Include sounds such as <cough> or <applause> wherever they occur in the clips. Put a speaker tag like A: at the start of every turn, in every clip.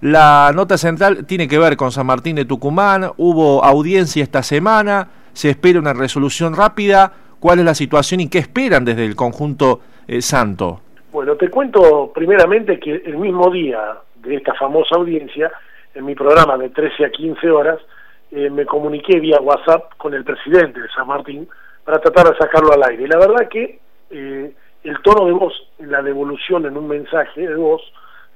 A: La nota central tiene que ver con San Martín de Tucumán, hubo audiencia esta semana, se espera una resolución rápida, ¿cuál es la situación y qué esperan desde el conjunto eh, santo?
B: Bueno, te cuento primeramente que el mismo día de esta famosa audiencia, en mi programa de 13 a 15 horas, eh, me comuniqué vía WhatsApp con el presidente de San Martín para tratar de sacarlo al aire. Y la verdad que eh, el tono de voz, la devolución en un mensaje de voz,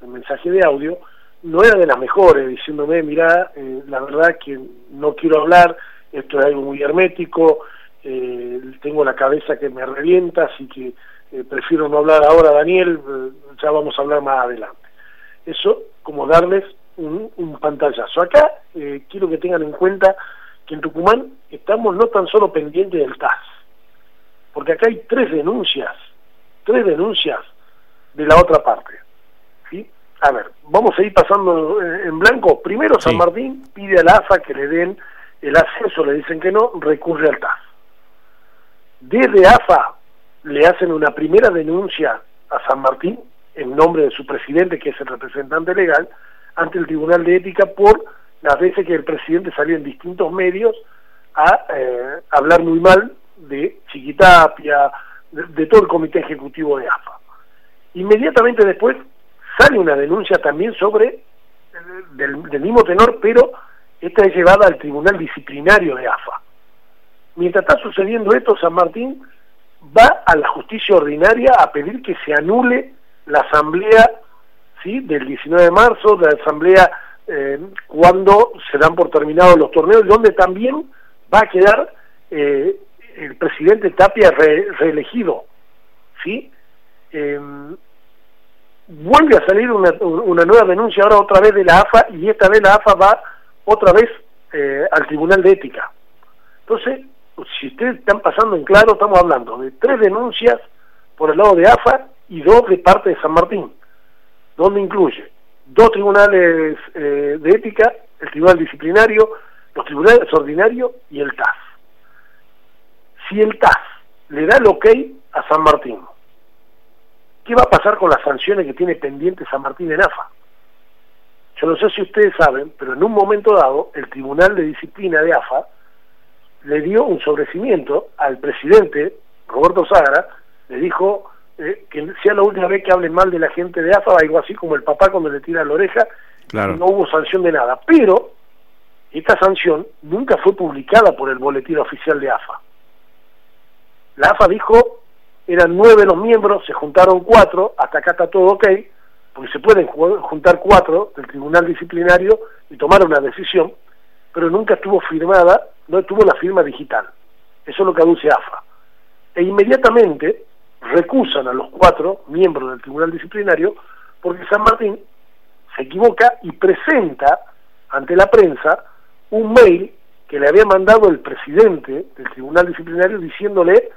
B: un mensaje de audio, no era de las mejores, diciéndome, mira, eh, la verdad que no quiero hablar, esto es algo muy hermético, eh, tengo la cabeza que me revienta, así que eh, prefiero no hablar ahora, Daniel, ya vamos a hablar más adelante. Eso como darles un, un pantallazo. Acá quiero que tengan en cuenta que en Tucumán estamos no tan solo pendientes del TAS, porque acá hay tres denuncias, tres denuncias de la otra parte a ver, vamos a ir pasando en blanco. Primero San Martín pide a la AFA que le den el ascenso, le dicen que no, recurre al TAS. Desde AFA le hacen una primera denuncia a San Martín en nombre de su presidente, que es el representante legal, ante el Tribunal de Ética por las veces que el presidente salió en distintos medios a eh, hablar muy mal de Chiquitapia, de todo el comité ejecutivo de AFA. Inmediatamente después sale una denuncia también sobre, eh, del, mismo tenor, pero esta es llevada al Tribunal Disciplinario de AFA. Mientras está sucediendo esto, San Martín va a la justicia ordinaria a pedir que se anule la asamblea ¿sí? del 19 de marzo, la asamblea eh, cuando se dan por terminados los torneos, donde también va a quedar eh, el presidente Tapia reelegido. ¿sí? Vuelve a salir una, nueva denuncia ahora otra vez de la AFA y esta vez la AFA va otra vez eh, al Tribunal de Ética. Entonces, si ustedes están pasando en claro, estamos hablando de tres denuncias por el lado de AFA y dos de parte de San Martín, donde incluye dos tribunales eh, de ética, el tribunal disciplinario, los tribunales ordinarios y el TAS. Si el TAS le da el ok a San Martín ¿Qué va a pasar con las sanciones que tiene pendiente San Martín de Nafa? Yo no sé si ustedes saben, pero en un momento dado el Tribunal de Disciplina de AFA le dio un sobrecimiento al presidente, Roberto Sagra, le dijo eh, que sea la última vez que hablen mal de la gente de AFA, algo así como el papá cuando le tira la oreja, no hubo sanción de nada. Pero esta sanción nunca fue publicada por el boletín oficial de AFA. La AFA dijo eran nueve los miembros, se juntaron cuatro, hasta acá está todo ok, porque se pueden juntar cuatro del tribunal disciplinario y tomar una decisión, pero nunca estuvo firmada, no estuvo la firma digital. Eso es lo que aduce AFA. E inmediatamente recusan a los cuatro miembros del tribunal disciplinario porque San Martín se equivoca y presenta ante la prensa un mail que le había mandado el presidente del tribunal disciplinario diciéndole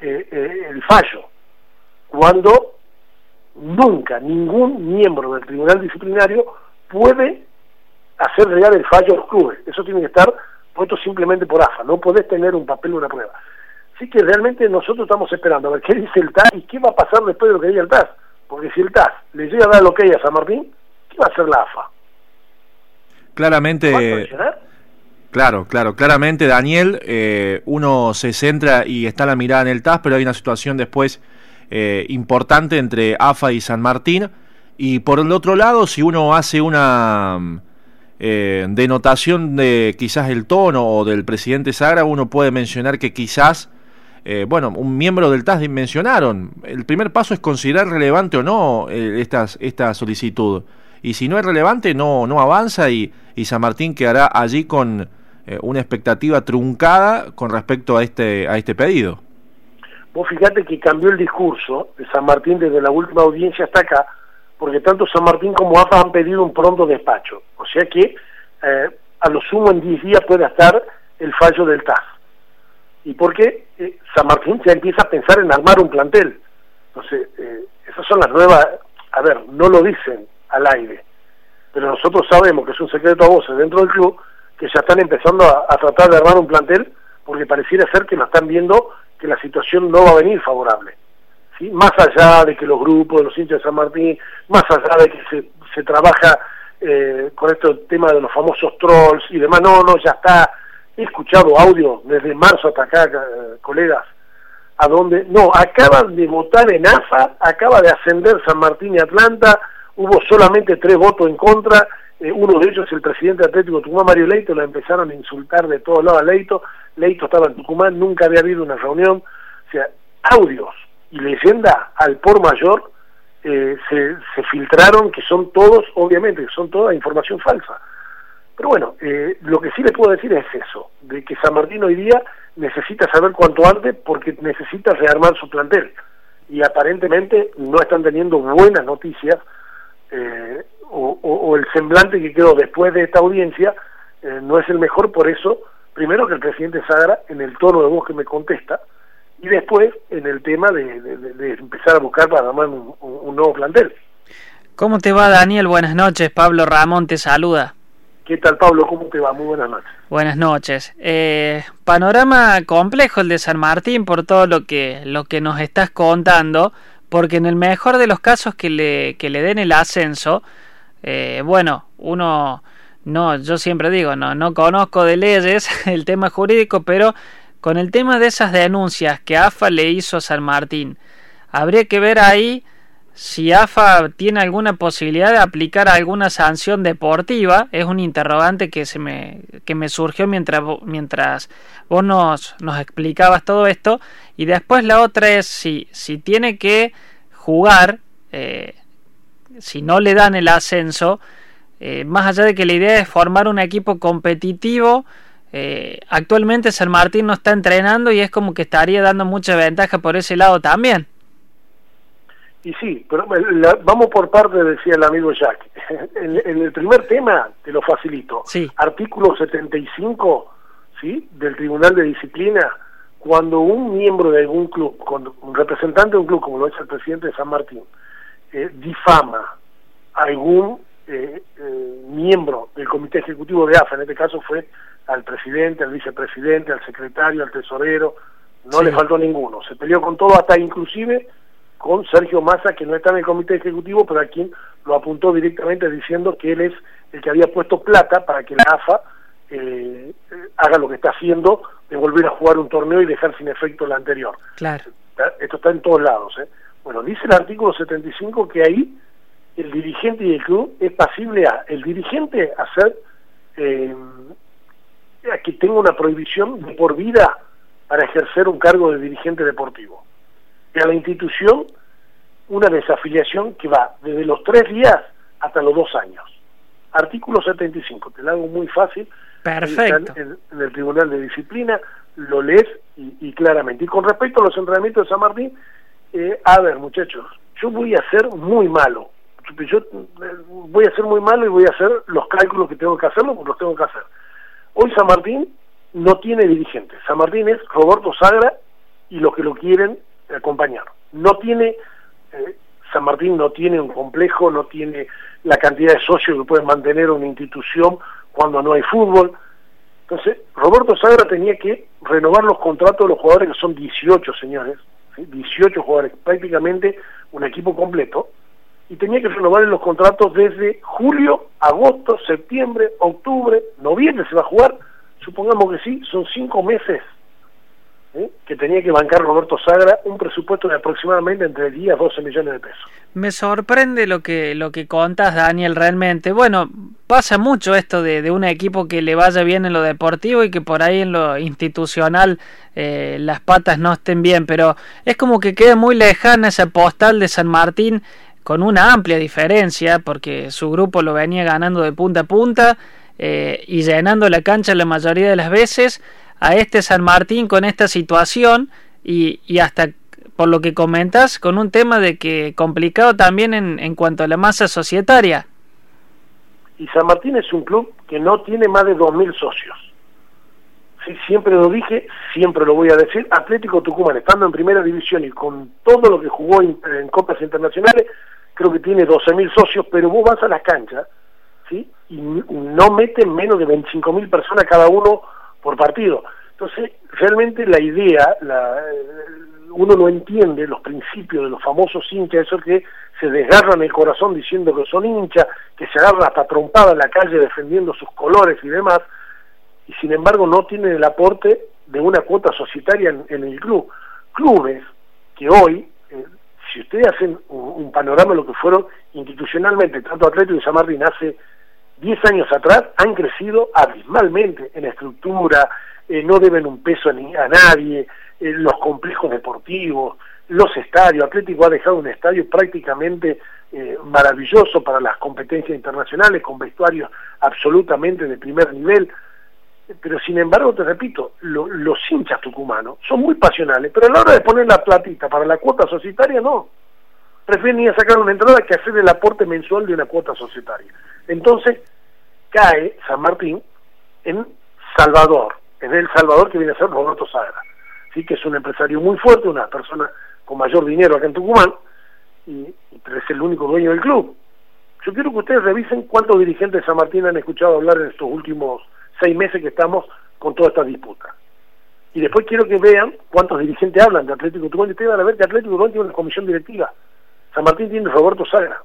B: eh, eh, el fallo, cuando nunca ningún miembro del tribunal disciplinario puede hacer real el fallo de los clubes. Eso tiene que estar puesto simplemente por AFA, no podés tener un papel o una prueba. Así que realmente nosotros estamos esperando a ver qué dice el TAS y qué va a pasar después de lo que diga el TAS. Porque si el TAS le llega a dar lo que hay a San Martín, ¿qué va a hacer la AFA?
A: Claramente... Claro, claro, claramente Daniel, eh, uno se centra y está la mirada en el TAS, pero hay una situación después eh, importante entre AFA y San Martín. Y por el otro lado, si uno hace una eh, denotación de quizás el tono o del presidente Sagra, uno puede mencionar que quizás, bueno, un miembro del TAS mencionaron, el primer paso es considerar relevante o no estas, esta solicitud. Y si no es relevante, no, no avanza y, y San Martín quedará allí con eh, una expectativa truncada con respecto a este, a este pedido.
B: Vos fíjate que cambió el discurso de San Martín desde la última audiencia hasta acá, porque tanto San Martín como AFA han pedido un pronto despacho. O sea que eh, a lo sumo en 10 días puede estar el fallo del TAS. ¿Y porque eh, San Martín ya empieza a pensar en armar un plantel? Entonces, esas son las nuevas, a ver, no lo dicen al aire, pero nosotros sabemos que es un secreto a voces dentro del club, que ya están empezando a, tratar de armar un plantel porque pareciera ser que no están viendo que la situación no va a venir favorable. ¿sí? Más allá de que los grupos los hinchas de San Martín, más allá de que se, se trabaja eh, con este tema de los famosos trolls y demás. No, no, ya está. He escuchado audio desde marzo hasta acá, eh, colegas, a donde, no, acaban de votar en AFA, acaba de ascender San Martín y Atlanta, hubo solamente tres votos en contra, eh, uno de ellos el presidente Atlético Tucumán, Mario Leito, lo empezaron a insultar de todos lados a Leito, Leito estaba en Tucumán, nunca había habido una reunión, o sea, audios y leyenda al por mayor eh, se, se, filtraron que son todos, obviamente, que son toda información falsa. Pero bueno, eh, lo que sí les puedo decir es eso, de que San Martín hoy día necesita saber cuanto antes porque necesita rearmar su plantel. Y aparentemente no están teniendo buenas noticias o, o, el semblante que quedó después de esta audiencia no es el mejor, por eso, primero que el presidente Sagra, en el tono de voz que me contesta, y después en el tema de, empezar a buscar para armar un, nuevo plantel.
C: ¿Cómo te va Daniel? Buenas noches, Pablo Ramón te saluda.
B: ¿Qué tal Pablo? ¿Cómo te va? Muy buenas noches.
C: Buenas noches. Eh, panorama complejo el de San Martín por todo lo que, lo que nos estás contando, porque en el mejor de los casos que le, que le den el ascenso, eh, bueno, uno, no, yo siempre digo, no, no conozco de leyes <laughs> el tema jurídico, pero con el tema de esas denuncias que AFA le hizo a San Martín, habría que ver ahí si AFA tiene alguna posibilidad de aplicar alguna sanción deportiva. Es un interrogante que, se me, que me surgió mientras, mientras vos nos, nos explicabas todo esto. Y después la otra es si, si tiene que jugar, eh, si no le dan el ascenso, eh, más allá de que la idea es formar un equipo competitivo, eh, actualmente San Martín no está entrenando y es como que estaría dando mucha ventaja por ese lado también.
B: Y sí, pero vamos por parte, decía el amigo Jack. <laughs> En, el primer tema te lo facilito.
C: Sí.
B: Artículo 75 ¿sí? del Tribunal de Disciplina, cuando un miembro de algún club, un representante de un club, como lo es el presidente de San Martín, eh, difama a algún eh, miembro del comité ejecutivo de AFA, en este caso fue al presidente, al vicepresidente, al secretario, al tesorero, no le faltó ninguno. Se peleó con todo, hasta inclusive con Sergio Massa, que no está en el comité ejecutivo, pero a quien lo apuntó directamente diciendo que él es el que había puesto plata para que la AFA eh, haga lo que está haciendo, de volver a jugar un torneo y dejar sin efecto el anterior.
C: Claro.
B: Esto está en todos lados. ¿eh? Bueno, dice el artículo 75 que ahí el dirigente y el club es pasible a el dirigente hacer eh, que tenga una prohibición de por vida para ejercer un cargo de dirigente deportivo. Y a la institución una desafiliación que va desde los tres días hasta los dos años. Artículo 75, te lo hago muy fácil.
C: Perfecto.
B: En, el Tribunal de Disciplina lo lees y, claramente. Y con respecto a los entrenamientos de San Martín, eh, a ver muchachos, yo voy a ser muy malo. Yo eh, voy a ser muy malo y voy a hacer los cálculos que tengo que hacerlo, porque los tengo que hacer Hoy San Martín no tiene dirigentes. San Martín es Roberto Sagra y los que lo quieren acompañar. No tiene, eh, San Martín no tiene un complejo, no tiene la cantidad de socios que puede mantener una institución cuando no hay fútbol. Entonces, Roberto Sagra tenía que renovar los contratos de los jugadores, que son 18 señores, 18 jugadores, prácticamente un equipo completo, y tenía que renovar los contratos desde julio, agosto, septiembre, octubre, noviembre se va a jugar, supongamos que sí, son cinco meses que tenía que bancar Roberto Sagra un presupuesto de aproximadamente entre 10 a 12 millones de pesos.
C: Me sorprende lo que lo que contas, Daniel, realmente. Bueno, pasa mucho esto de, de un equipo que le vaya bien en lo deportivo y que por ahí en lo institucional eh, las patas no estén bien, pero es como que queda muy lejana esa postal de San Martín con una amplia diferencia, porque su grupo lo venía ganando de punta a punta eh, y llenando la cancha la mayoría de las veces, a este San Martín con esta situación y, y hasta por lo que comentas, con un tema de que complicado también en, en cuanto a la masa societaria.
B: Y San Martín es un club que no tiene más de 2.000 socios. Sí, siempre lo dije, siempre lo voy a decir. Atlético Tucumán, estando en primera división y con todo lo que jugó en copas internacionales, creo que tiene 12.000 socios, pero vos vas a la cancha, ¿sí? Y no meten menos de 25.000 personas cada uno por partido. Entonces, realmente la idea, la, uno no entiende los principios de los famosos hinchas, eso que se desgarran el corazón diciendo que son hinchas, que se agarran hasta trompada en la calle defendiendo sus colores y demás, y sin embargo no tienen el aporte de una cuota societaria en, el club. Clubes que hoy, eh, si ustedes hacen un, panorama de lo que fueron institucionalmente, tanto Atlético y San Martín hace 10 años atrás, han crecido abismalmente en estructura, eh, no deben un peso a, nadie, eh, los complejos deportivos, los estadios. Atlético ha dejado un estadio prácticamente eh, maravilloso para las competencias internacionales, con vestuarios absolutamente de primer nivel. Pero sin embargo, te repito, los hinchas tucumanos son muy pasionales, pero a la hora de poner la platita para la cuota societaria, no. Prefieren ir a sacar una entrada que hacer el aporte mensual de una cuota societaria. Entonces, cae San Martín en Salvador, en El Salvador que viene a ser Roberto Sagra que es un empresario muy fuerte, una persona con mayor dinero acá en Tucumán, y, es el único dueño del club. Yo quiero que ustedes revisen cuántos dirigentes de San Martín han escuchado hablar en estos últimos seis meses que estamos con toda esta disputa. Y después quiero que vean cuántos dirigentes hablan de Atlético Tucumán ustedes van a ver que Atlético Tucumán tiene una comisión directiva. San Martín tiene Roberto Sagra.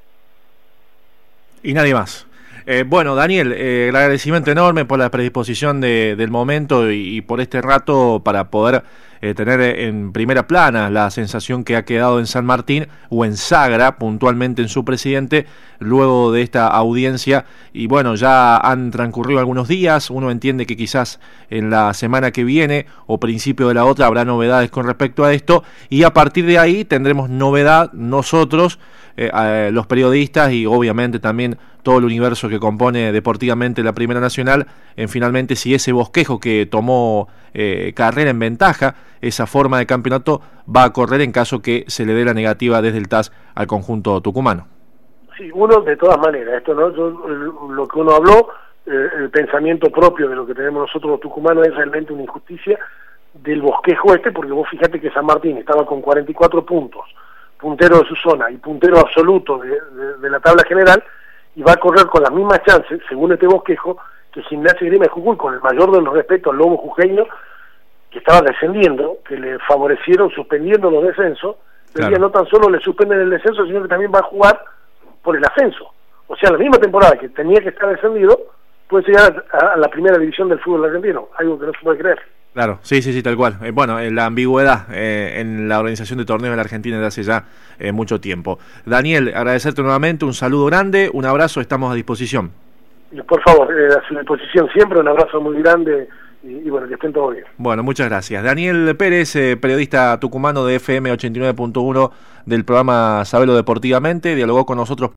A: Y nadie más. Eh, bueno, Daniel, eh, el agradecimiento enorme por la predisposición del momento y, por este rato para poder eh, tener en primera plana la sensación que ha quedado en San Martín o en Sagra, puntualmente en su presidente, luego de esta audiencia. Y bueno, ya han transcurrido algunos días, uno entiende que quizás en la semana que viene o principio de la otra habrá novedades con respecto a esto y a partir de ahí tendremos novedad nosotros, los periodistas y obviamente también todo el universo que compone deportivamente la Primera Nacional, en finalmente si ese bosquejo que tomó eh, carrera en ventaja, esa forma de campeonato, va a correr en caso que se le dé la negativa desde el TAS al conjunto tucumano.
B: Sí, uno de todas maneras, esto no lo que uno habló, eh, el pensamiento propio de lo que tenemos nosotros los tucumanos es realmente una injusticia del bosquejo este, porque vos fíjate que San Martín estaba con 44 puntos, puntero de su zona y puntero absoluto de la tabla general, y va a correr con las mismas chances, según este bosquejo, que Gimnasia Grima de Jujuy, con el mayor de los respetos al lobo jujeño, que estaba descendiendo, que le favorecieron suspendiendo los descensos, claro. no tan solo le suspenden el descenso, sino que también va a jugar por el ascenso. O sea, la misma temporada que tenía que estar descendido, puede llegar a la primera división del fútbol argentino, algo que no se puede creer.
A: Claro, sí, sí, sí, tal cual. Eh, bueno, la ambigüedad eh, en la organización de torneos de la Argentina desde hace ya eh, mucho tiempo. Daniel, agradecerte nuevamente, un saludo grande, un abrazo, estamos a disposición.
B: Por favor, a su disposición siempre, un abrazo muy grande y, bueno, que estén todos bien.
A: Bueno, muchas gracias. Daniel Pérez, periodista tucumano de FM 89.1 del programa Sabelo Deportivamente, dialogó con nosotros.